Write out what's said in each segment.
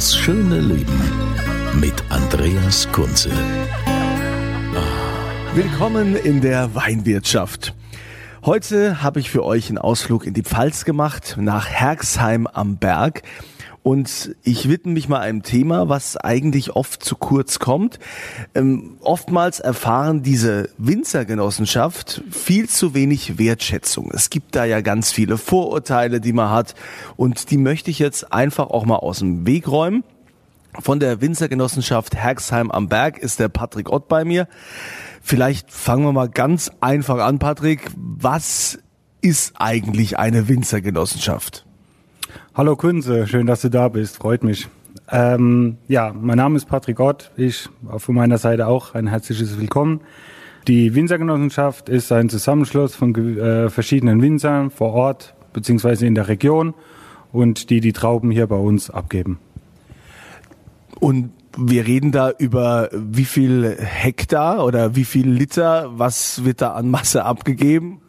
Das schöne Leben mit Andreas Kunze. Willkommen in der Weinwirtschaft. Heute habe ich für euch einen Ausflug in die Pfalz gemacht, nach Herxheim am Berg. Und ich widme mich mal einem Thema, was eigentlich oft zu kurz kommt. Ähm, oftmals erfahren diese Winzergenossenschaft viel zu wenig Wertschätzung. Es gibt da ja ganz viele Vorurteile, die man hat. Und die möchte ich jetzt einfach auch mal aus dem Weg räumen. Von der Winzergenossenschaft Herxheim am Berg ist der Patrick Ott bei mir. Vielleicht fangen wir mal ganz einfach an, Patrick. Was ist eigentlich eine Winzergenossenschaft? Hallo Kunze, schön, dass du da bist, freut mich. Ähm, ja, mein Name ist Patrick Ott, ich von meiner Seite auch ein herzliches Willkommen. Die Winzergenossenschaft ist ein Zusammenschluss von äh, verschiedenen Winzern vor Ort beziehungsweise in der Region und die die Trauben hier bei uns abgeben. Und wir reden da über wie viel Hektar oder wie viel Liter, was wird da an Masse abgegeben?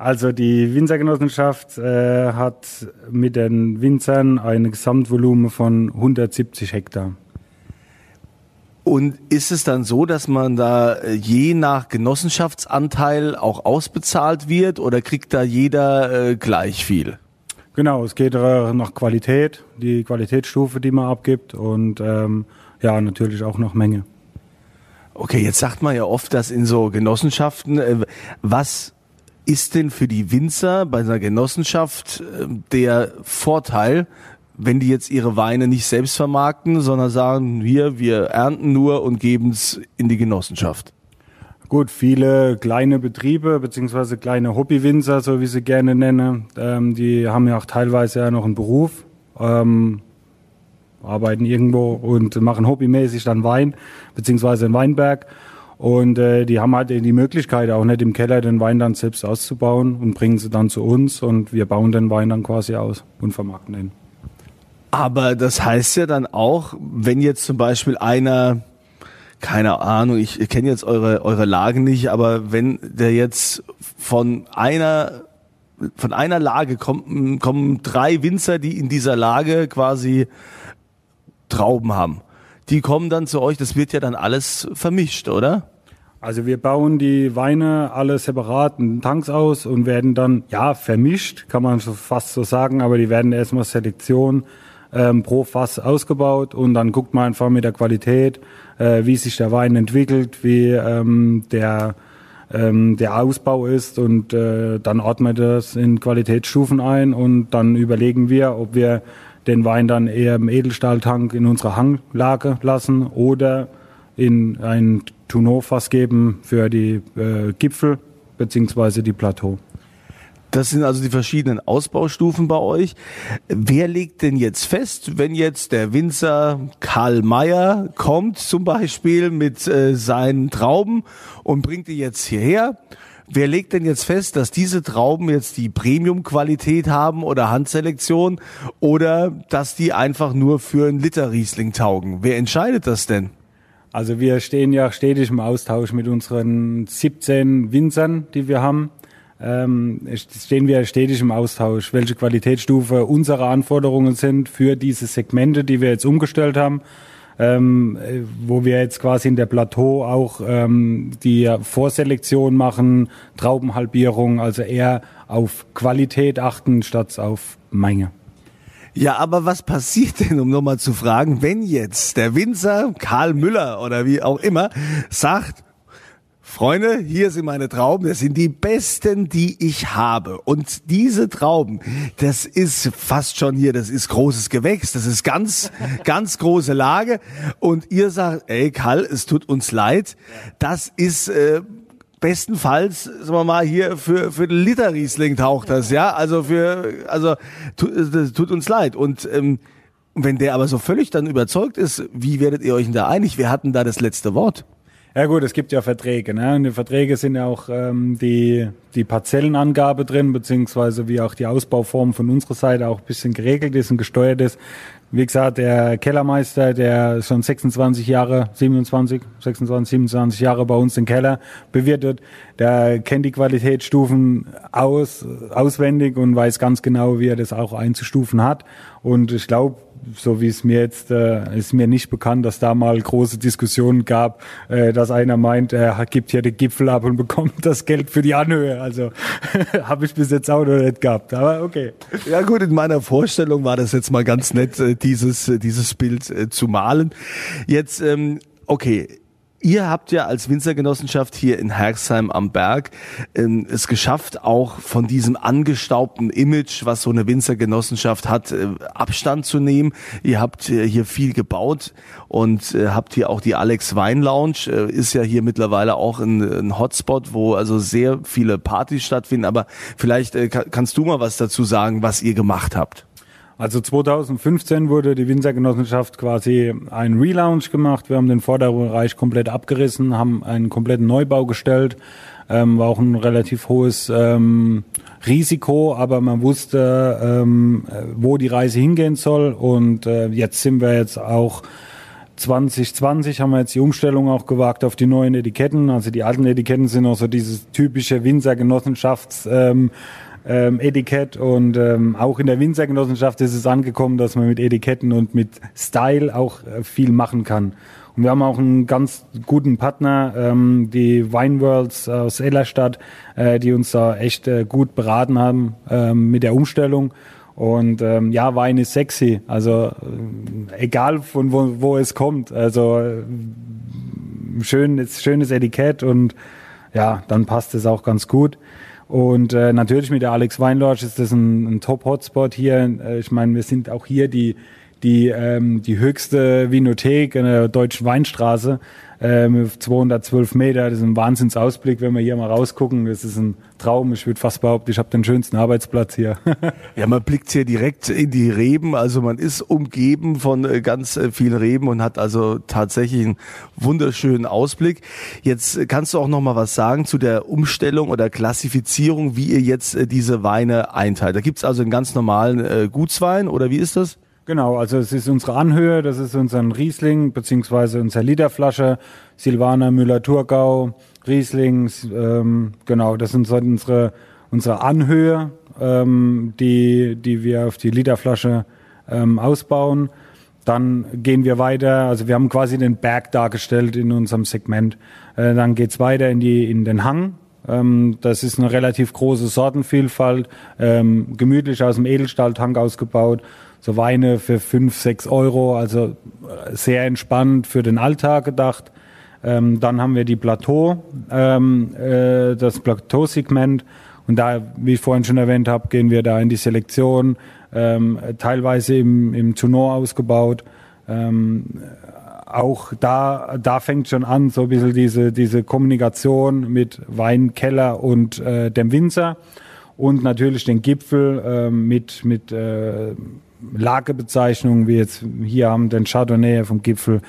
Also die Winzergenossenschaft äh, hat mit den Winzern ein Gesamtvolumen von 170 Hektar. Und ist es dann so, dass man da äh, je nach Genossenschaftsanteil auch ausbezahlt wird oder kriegt da jeder äh, gleich viel? Genau, es geht äh, nach Qualität, die Qualitätsstufe, die man abgibt und ähm, ja, natürlich auch nach Menge. Okay, jetzt sagt man ja oft, dass in so Genossenschaften, äh, was ist denn für die Winzer bei einer Genossenschaft äh, der Vorteil, wenn die jetzt ihre Weine nicht selbst vermarkten, sondern sagen, wir, wir ernten nur und geben es in die Genossenschaft? Gut, viele kleine Betriebe beziehungsweise kleine Hobbywinzer, so wie sie gerne nennen, ähm, die haben ja auch teilweise ja noch einen Beruf, ähm, arbeiten irgendwo und machen hobbymäßig dann Wein beziehungsweise einen Weinberg. Und äh, die haben halt die Möglichkeit, auch nicht im Keller den Wein dann selbst auszubauen und bringen sie dann zu uns und wir bauen den Wein dann quasi aus und vermarkten den. Aber das heißt ja dann auch, wenn jetzt zum Beispiel einer, keine Ahnung, ich kenne jetzt eure, eure Lagen nicht, aber wenn der jetzt von einer, von einer Lage kommen, kommen drei Winzer, die in dieser Lage quasi Trauben haben. Die kommen dann zu euch, das wird ja dann alles vermischt, oder? Also wir bauen die Weine alle separat in Tanks aus und werden dann, ja, vermischt, kann man fast so sagen, aber die werden erstmal Selektion ähm, pro Fass ausgebaut und dann guckt man einfach mit der Qualität, äh, wie sich der Wein entwickelt, wie ähm, der, ähm, der Ausbau ist und äh, dann ordnen wir das in Qualitätsstufen ein und dann überlegen wir, ob wir den Wein dann eher im Edelstahltank in unserer Hanglage lassen oder in ein Tonneaufass geben für die äh, Gipfel beziehungsweise die Plateau. Das sind also die verschiedenen Ausbaustufen bei euch. Wer legt denn jetzt fest, wenn jetzt der Winzer Karl Mayer kommt zum Beispiel mit äh, seinen Trauben und bringt die jetzt hierher? Wer legt denn jetzt fest, dass diese Trauben jetzt die Premium-Qualität haben oder Handselektion oder dass die einfach nur für einen Liter Riesling taugen? Wer entscheidet das denn? Also wir stehen ja stetig im Austausch mit unseren 17 Winzern, die wir haben. Ähm, stehen wir stetig im Austausch, welche Qualitätsstufe unsere Anforderungen sind für diese Segmente, die wir jetzt umgestellt haben ähm, wo wir jetzt quasi in der Plateau auch ähm, die Vorselektion machen, Traubenhalbierung, also eher auf Qualität achten statt auf Menge. Ja, aber was passiert denn, um nochmal zu fragen, wenn jetzt der Winzer Karl Müller oder wie auch immer sagt, Freunde, hier sind meine Trauben. Das sind die besten, die ich habe. Und diese Trauben, das ist fast schon hier, das ist großes Gewächs. Das ist ganz, ganz große Lage. Und ihr sagt, ey Karl, es tut uns leid. Das ist, äh, bestenfalls, sagen wir mal, hier für, für den Liter taucht das, ja. Also für, also, tut, das tut uns leid. Und, ähm, wenn der aber so völlig dann überzeugt ist, wie werdet ihr euch denn da einig? Wir hatten da das letzte Wort. Ja gut, es gibt ja Verträge. Ne? Und die Verträge sind ja auch ähm, die, die Parzellenangabe drin, beziehungsweise wie auch die Ausbauform von unserer Seite auch ein bisschen geregelt ist und gesteuert ist. Wie gesagt, der Kellermeister, der schon 26 Jahre, 27, 26, 27 Jahre bei uns den Keller bewirtet, der kennt die Qualitätsstufen aus, auswendig und weiß ganz genau, wie er das auch einzustufen hat. Und ich glaube, so wie es mir jetzt äh, ist mir nicht bekannt, dass da mal große Diskussionen gab, äh, dass einer meint, er gibt hier den Gipfel ab und bekommt das Geld für die Anhöhe. Also habe ich bis jetzt auch noch nicht gehabt. Aber okay. Ja gut, in meiner Vorstellung war das jetzt mal ganz nett, äh, dieses äh, dieses Bild äh, zu malen. Jetzt ähm, okay, Ihr habt ja als Winzergenossenschaft hier in Herxheim am Berg ähm, es geschafft, auch von diesem angestaubten Image, was so eine Winzergenossenschaft hat, äh, Abstand zu nehmen. Ihr habt äh, hier viel gebaut und äh, habt hier auch die Alex Wein Lounge, äh, ist ja hier mittlerweile auch ein, ein, Hotspot, wo also sehr viele Partys stattfinden. Aber vielleicht äh, kannst du mal was dazu sagen, was ihr gemacht habt. Also 2015 wurde die Winzergenossenschaft quasi ein Relaunch gemacht. Wir haben den Vorderbereich komplett abgerissen, haben einen kompletten Neubau gestellt. Ähm, war auch ein relativ hohes ähm, Risiko, aber man wusste, ähm, wo die Reise hingehen soll. Und äh, jetzt sind wir jetzt auch 2020 haben wir jetzt die Umstellung auch gewagt auf die neuen Etiketten. Also die alten Etiketten sind auch so dieses typische Winzergenossenschafts ähm, ähm, Etikett und ähm, auch in der Winzergenossenschaft ist es angekommen, dass man mit Etiketten und mit Style auch äh, viel machen kann. Und wir haben auch einen ganz guten Partner, ähm, die Wine Worlds aus Ellerstadt, äh, die uns da echt äh, gut beraten haben ähm, mit der Umstellung. Und ähm, ja, Wein ist sexy. Also äh, egal von wo, wo es kommt. Also äh, schönes, schönes Etikett und ja, dann passt es auch ganz gut. Und äh, natürlich mit der Alex Weinlodge ist das ein, ein Top-Hotspot hier. Äh, ich meine, wir sind auch hier die, die, ähm, die höchste Vinothek in der deutschen Weinstraße ähm, 212 Meter. Das ist ein Wahnsinnsausblick, wenn wir hier mal rausgucken. Das ist ein Traum. Ich würde fast behaupten, ich habe den schönsten Arbeitsplatz hier. ja, man blickt hier direkt in die Reben. Also man ist umgeben von äh, ganz äh, vielen Reben und hat also tatsächlich einen wunderschönen Ausblick. Jetzt kannst du auch noch mal was sagen zu der Umstellung oder Klassifizierung, wie ihr jetzt äh, diese Weine einteilt. Da gibt's also einen ganz normalen Gutswein oder wie ist das? Genau, also es ist unsere Anhöhe, das ist unser Riesling beziehungsweise unsere Literflasche, Silvaner Müller-Thurgau, Riesling, ähm, genau, das sind so unsere, unsere Anhöhe, ähm, die, die wir auf die Literflasche ähm, ausbauen. Dann gehen wir weiter, also wir haben quasi den Berg dargestellt in unserem Segment. Äh, dann geht's weiter in, die, in den Hang. Ähm, das ist eine relativ große Sortenvielfalt, ähm, gemütlich aus dem Edelstahltank ausgebaut so Weine für fünf, sechs Euro, also äh, sehr entspannt für den Alltag gedacht. Ähm, dann haben wir die Plateau, ähm, äh, das Plateau-Segment. Und da, wie ich vorhin schon erwähnt habe, gehen wir da in die Selektion, ähm, teilweise im, im Tournoi ausgebaut. Ähm, auch da, da fängt schon an, so ein bisschen diese, diese Kommunikation mit Weinkeller und äh, dem Winzer und natürlich den Gipfel äh, mit, mit äh, Lagebezeichnungen, wie jetzt hier haben den Chardonnay vom Gipfel,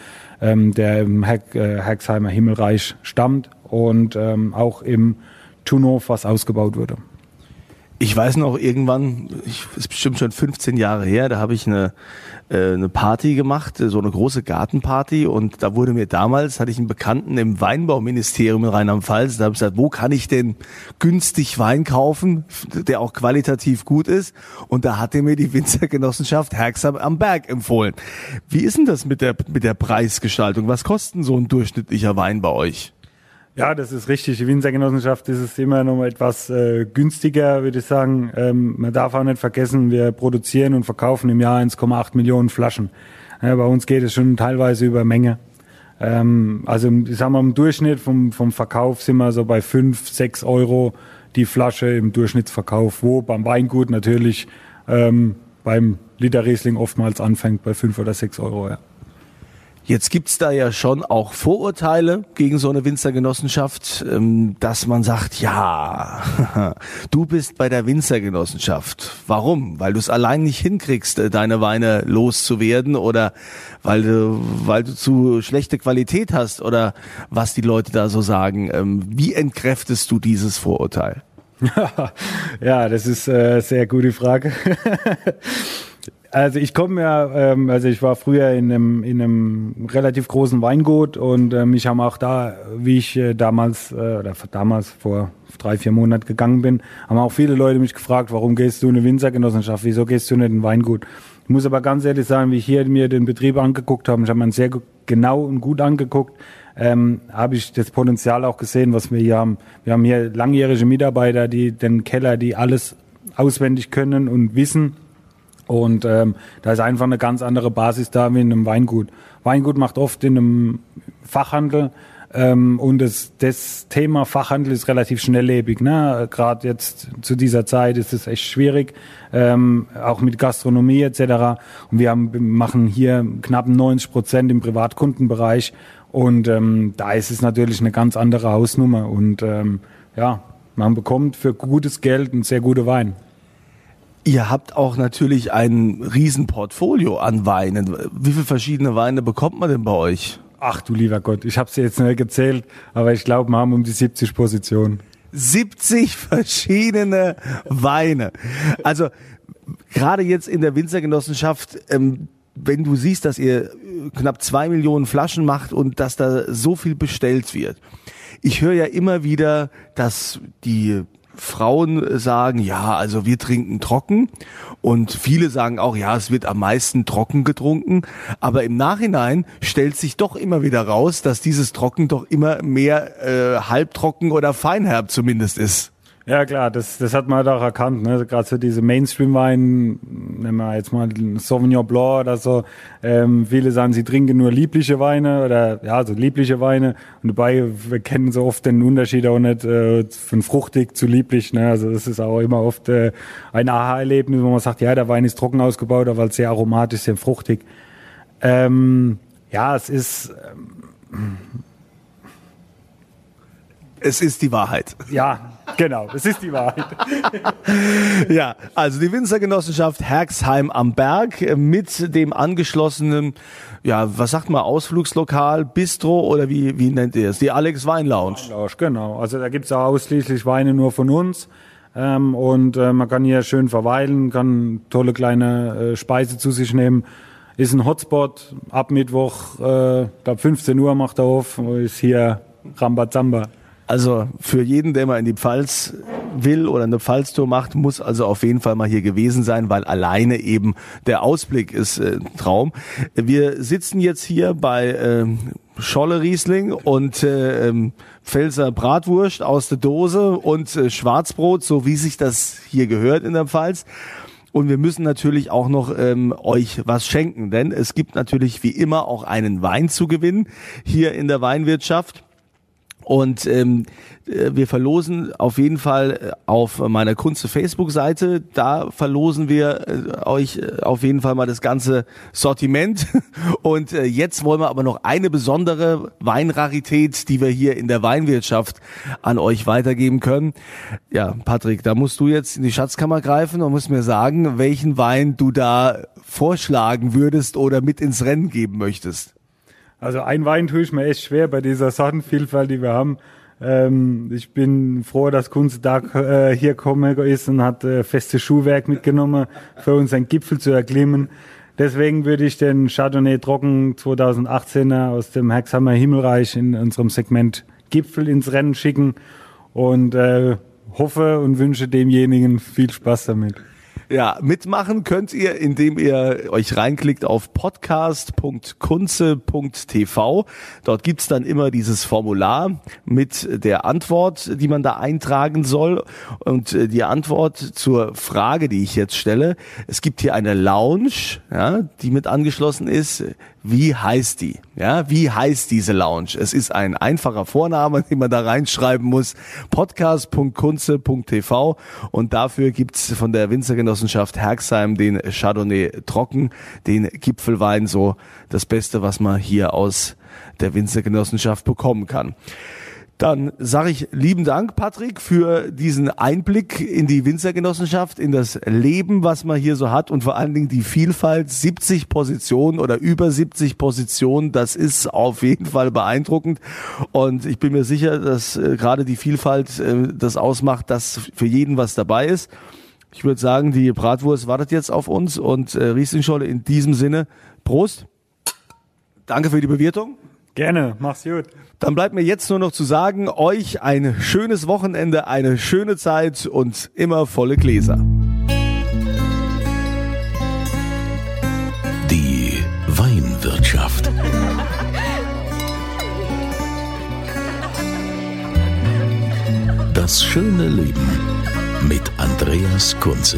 ähm, der im Heck, äh, Hexheimer Himmelreich stammt und ähm, auch im Tunhof, was ausgebaut wurde. Ich weiß noch irgendwann, ich, ist bestimmt schon 15 Jahre her, da habe ich eine, äh, eine Party gemacht, so eine große Gartenparty und da wurde mir damals, hatte ich einen Bekannten im Weinbauministerium in Rheinland-Pfalz, da habe ich gesagt, wo kann ich denn günstig Wein kaufen, der auch qualitativ gut ist und da hat er mir die Winzergenossenschaft Herxam am Berg empfohlen. Wie ist denn das mit der, mit der Preisgestaltung? Was kostet so ein durchschnittlicher Wein bei euch? Ja, das ist richtig. Die Winzergenossenschaft ist es immer noch etwas äh, günstiger, würde ich sagen. Ähm, man darf auch nicht vergessen, wir produzieren und verkaufen im Jahr 1,8 Millionen Flaschen. Ja, bei uns geht es schon teilweise über Menge. Ähm, also ich sag mal, im Durchschnitt vom, vom Verkauf sind wir so bei fünf, sechs Euro die Flasche im Durchschnittsverkauf, wo beim Weingut natürlich ähm, beim Liter Riesling oftmals anfängt bei fünf oder sechs Euro. Ja. Jetzt gibt's da ja schon auch Vorurteile gegen so eine Winzergenossenschaft, ähm, dass man sagt, ja, du bist bei der Winzergenossenschaft. Warum? Weil du es allein nicht hinkriegst, äh, deine Weine loszuwerden oder weil du, weil du zu schlechte Qualität hast oder was die Leute da so sagen. Ähm, wie entkräftest du dieses Vorurteil? ja, das ist eine äh, sehr gute Frage. Also ich komme ja, ähm, also ich war früher in einem, in einem relativ großen Weingut und äh, mich haben auch da, wie ich äh, damals, äh, oder damals vor drei, vier Monaten gegangen bin, haben auch viele Leute mich gefragt, warum gehst du in eine Winzergenossenschaft, wieso gehst du nicht in ein Weingut? Ich muss aber ganz ehrlich sagen, wie ich hier mir den Betrieb angeguckt habe, ich habe mir sehr genau und gut angeguckt, ähm, habe ich das Potenzial auch gesehen, was wir hier haben. Wir haben hier langjährige Mitarbeiter, die den Keller, die alles auswendig können und wissen und ähm, da ist einfach eine ganz andere Basis da wie in einem Weingut. Weingut macht oft in einem Fachhandel ähm, und das, das Thema Fachhandel ist relativ schnelllebig. Ne? Gerade jetzt zu dieser Zeit ist es echt schwierig, ähm, auch mit Gastronomie etc. Und wir haben, machen hier knapp 90 Prozent im Privatkundenbereich und ähm, da ist es natürlich eine ganz andere Hausnummer und ähm, ja, man bekommt für gutes Geld einen sehr guten Wein. Ihr habt auch natürlich ein Riesenportfolio an Weinen. Wie viele verschiedene Weine bekommt man denn bei euch? Ach du lieber Gott, ich habe sie jetzt nicht gezählt, aber ich glaube, wir haben um die 70 Positionen. 70 verschiedene Weine. Also gerade jetzt in der Winzergenossenschaft, ähm, wenn du siehst, dass ihr knapp zwei Millionen Flaschen macht und dass da so viel bestellt wird. Ich höre ja immer wieder, dass die Frauen sagen, ja, also wir trinken trocken und viele sagen auch, ja, es wird am meisten trocken getrunken, aber im Nachhinein stellt sich doch immer wieder raus, dass dieses Trocken doch immer mehr äh, halbtrocken oder feinherb zumindest ist. Ja klar, das, das hat man halt auch erkannt. Ne? Gerade so diese Mainstream-Wein, nehmen wir jetzt mal Sauvignon Blanc oder so. Ähm, viele sagen, sie trinken nur liebliche Weine oder ja, so liebliche Weine. Und dabei wir kennen so oft den Unterschied auch nicht äh, von fruchtig zu lieblich. Ne? Also das ist auch immer oft äh, ein Aha-Erlebnis, wo man sagt, ja, der Wein ist trocken ausgebaut, aber sehr aromatisch, sehr fruchtig. Ähm, ja, es ist ähm, es ist die Wahrheit. Ja, genau, es ist die Wahrheit. ja, also die Winzergenossenschaft Herxheim am Berg mit dem angeschlossenen, ja, was sagt man, Ausflugslokal, Bistro oder wie, wie nennt ihr es? Die Alex Wein Lounge. Lounge genau. Also da gibt's auch ausschließlich Weine nur von uns. Ähm, und äh, man kann hier schön verweilen, kann tolle kleine äh, Speise zu sich nehmen. Ist ein Hotspot. Ab Mittwoch, äh, glaube 15 Uhr macht er auf. Ist hier Rambazamba. Also für jeden, der mal in die Pfalz will oder eine Pfalztour macht, muss also auf jeden Fall mal hier gewesen sein, weil alleine eben der Ausblick ist äh, Traum. Wir sitzen jetzt hier bei äh, Scholle Riesling und äh, ähm, Pfälzer Bratwurst aus der Dose und äh, Schwarzbrot, so wie sich das hier gehört in der Pfalz. Und wir müssen natürlich auch noch ähm, euch was schenken, denn es gibt natürlich wie immer auch einen Wein zu gewinnen hier in der Weinwirtschaft. Und ähm, äh, wir verlosen auf jeden Fall äh, auf meiner Kunze Facebook-Seite. Da verlosen wir äh, euch auf jeden Fall mal das ganze Sortiment. Und jetzt wollen wir aber noch eine besondere Weinrarität, die wir hier in der Weinwirtschaft an euch weitergeben können. Ja, Patrick, da musst du jetzt in die Schatzkammer greifen und musst mir sagen, welchen Wein du da vorschlagen würdest oder mit ins Rennen geben möchtest. Also ein Wein tue ich mir echt schwer bei dieser Sortenvielfalt, die wir haben. Ähm, ich bin froh, dass Kunstdag äh, hier gekommen ist und hat äh, festes Schuhwerk mitgenommen, für uns einen Gipfel zu erklimmen. Deswegen würde ich den Chardonnay Trocken 2018er aus dem Hexhammer Himmelreich in unserem Segment Gipfel ins Rennen schicken und äh, hoffe und wünsche demjenigen viel Spaß damit. Ja, mitmachen könnt ihr, indem ihr euch reinklickt auf podcast.kunze.tv. Dort gibt's dann immer dieses Formular mit der Antwort, die man da eintragen soll. Und äh, die Antwort zur Frage, die ich jetzt stelle, es gibt hier eine Lounge, ja, die mit angeschlossen ist. Wie heißt die? Ja, wie heißt diese Lounge? Es ist ein einfacher Vorname, den man da reinschreiben muss. Podcast.kunze.tv und dafür gibt's von der Winzergenossenschaft Herxheim den Chardonnay trocken, den Gipfelwein, so das Beste, was man hier aus der Winzergenossenschaft bekommen kann. Dann sage ich lieben Dank, Patrick, für diesen Einblick in die Winzergenossenschaft, in das Leben, was man hier so hat und vor allen Dingen die Vielfalt, 70 Positionen oder über 70 Positionen, das ist auf jeden Fall beeindruckend. Und ich bin mir sicher, dass äh, gerade die Vielfalt äh, das ausmacht, dass für jeden was dabei ist. Ich würde sagen, die Bratwurst wartet jetzt auf uns und äh, Rieslingscholle in diesem Sinne. Prost. Danke für die Bewirtung. Gerne, mach's gut. Dann bleibt mir jetzt nur noch zu sagen, euch ein schönes Wochenende, eine schöne Zeit und immer volle Gläser. Die Weinwirtschaft. Das schöne Leben mit Andreas Kunze.